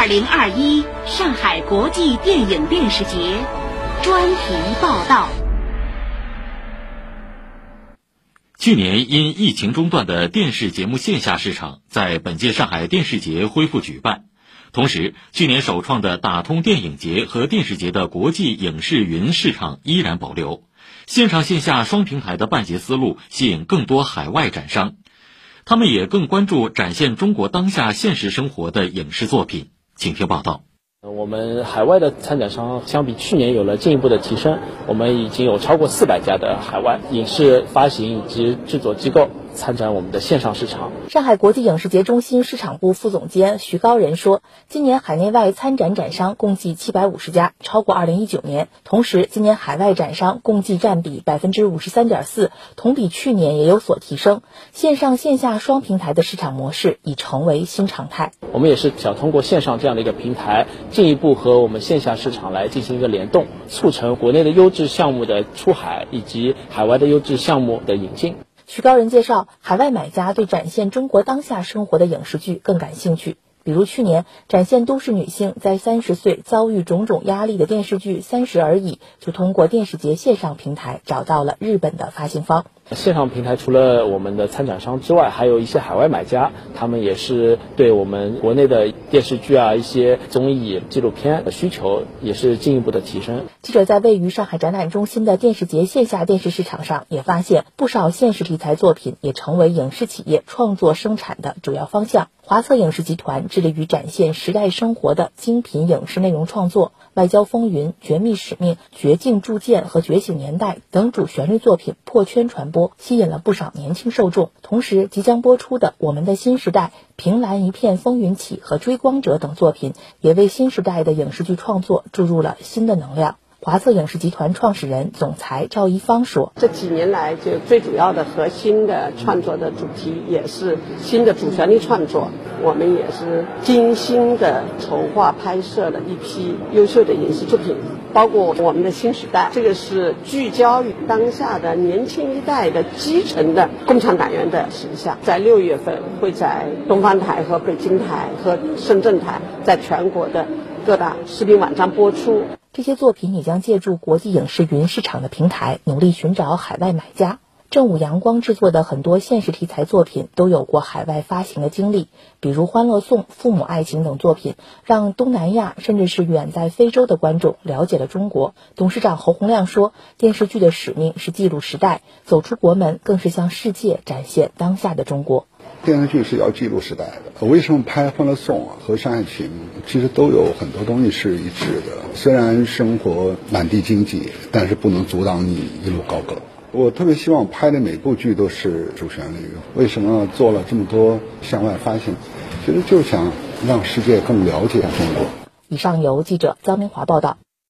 二零二一上海国际电影电视节专题报道。去年因疫情中断的电视节目线下市场，在本届上海电视节恢复举办。同时，去年首创的打通电影节和电视节的国际影视云市场依然保留，线上线下双平台的办节思路吸引更多海外展商，他们也更关注展现中国当下现实生活的影视作品。请听报道。我们海外的参展商相比去年有了进一步的提升，我们已经有超过四百家的海外影视发行以及制作机构。参展我们的线上市场。上海国际影视节中心市场部副总监徐高仁说，今年海内外参展展商共计七百五十家，超过二零一九年。同时，今年海外展商共计占比百分之五十三点四，同比去年也有所提升。线上线下双平台的市场模式已成为新常态。我们也是想通过线上这样的一个平台，进一步和我们线下市场来进行一个联动，促成国内的优质项目的出海，以及海外的优质项目的引进。徐高人介绍，海外买家对展现中国当下生活的影视剧更感兴趣。比如去年展现都市女性在三十岁遭遇种种压力的电视剧《三十而已》，就通过电视节线上平台找到了日本的发行方。线上平台除了我们的参展商之外，还有一些海外买家，他们也是对我们国内的电视剧啊、一些综艺纪录片的需求也是进一步的提升。记者在位于上海展览中心的电视节线下电视市场上，也发现不少现实题材作品也成为影视企业创作生产的主要方向。华策影视集团致力于展现时代生活的精品影视内容创作，《外交风云》《绝密使命》《绝境铸剑》和《觉醒年代》等主旋律作品破圈传播，吸引了不少年轻受众。同时，即将播出的《我们的新时代》《凭栏一片风云起》和《追光者》等作品，也为新时代的影视剧创作注入了新的能量。华策影视集团创始人、总裁赵一芳说：“这几年来，就最主要的核心的创作的主题也是新的主旋律创作。我们也是精心的筹划拍摄了一批优秀的影视作品，包括我们的新时代，这个是聚焦于当下的年轻一代的基层的共产党员的形象。在六月份会在东方台和北京台和深圳台，在全国的各大视频网站播出。”这些作品也将借助国际影视云市场的平台，努力寻找海外买家。正午阳光制作的很多现实题材作品都有过海外发行的经历，比如《欢乐颂》《父母爱情》等作品，让东南亚甚至是远在非洲的观众了解了中国。董事长侯洪亮说：“电视剧的使命是记录时代，走出国门更是向世界展现当下的中国。”电视剧是要记录时代的。为什么拍《欢乐颂》和《山海情》其实都有很多东西是一致的？虽然生活满地荆棘，但是不能阻挡你一路高歌。我特别希望拍的每部剧都是主旋律。为什么做了这么多向外发行？其实就是想让世界更了解中国。以上由记者张明华报道。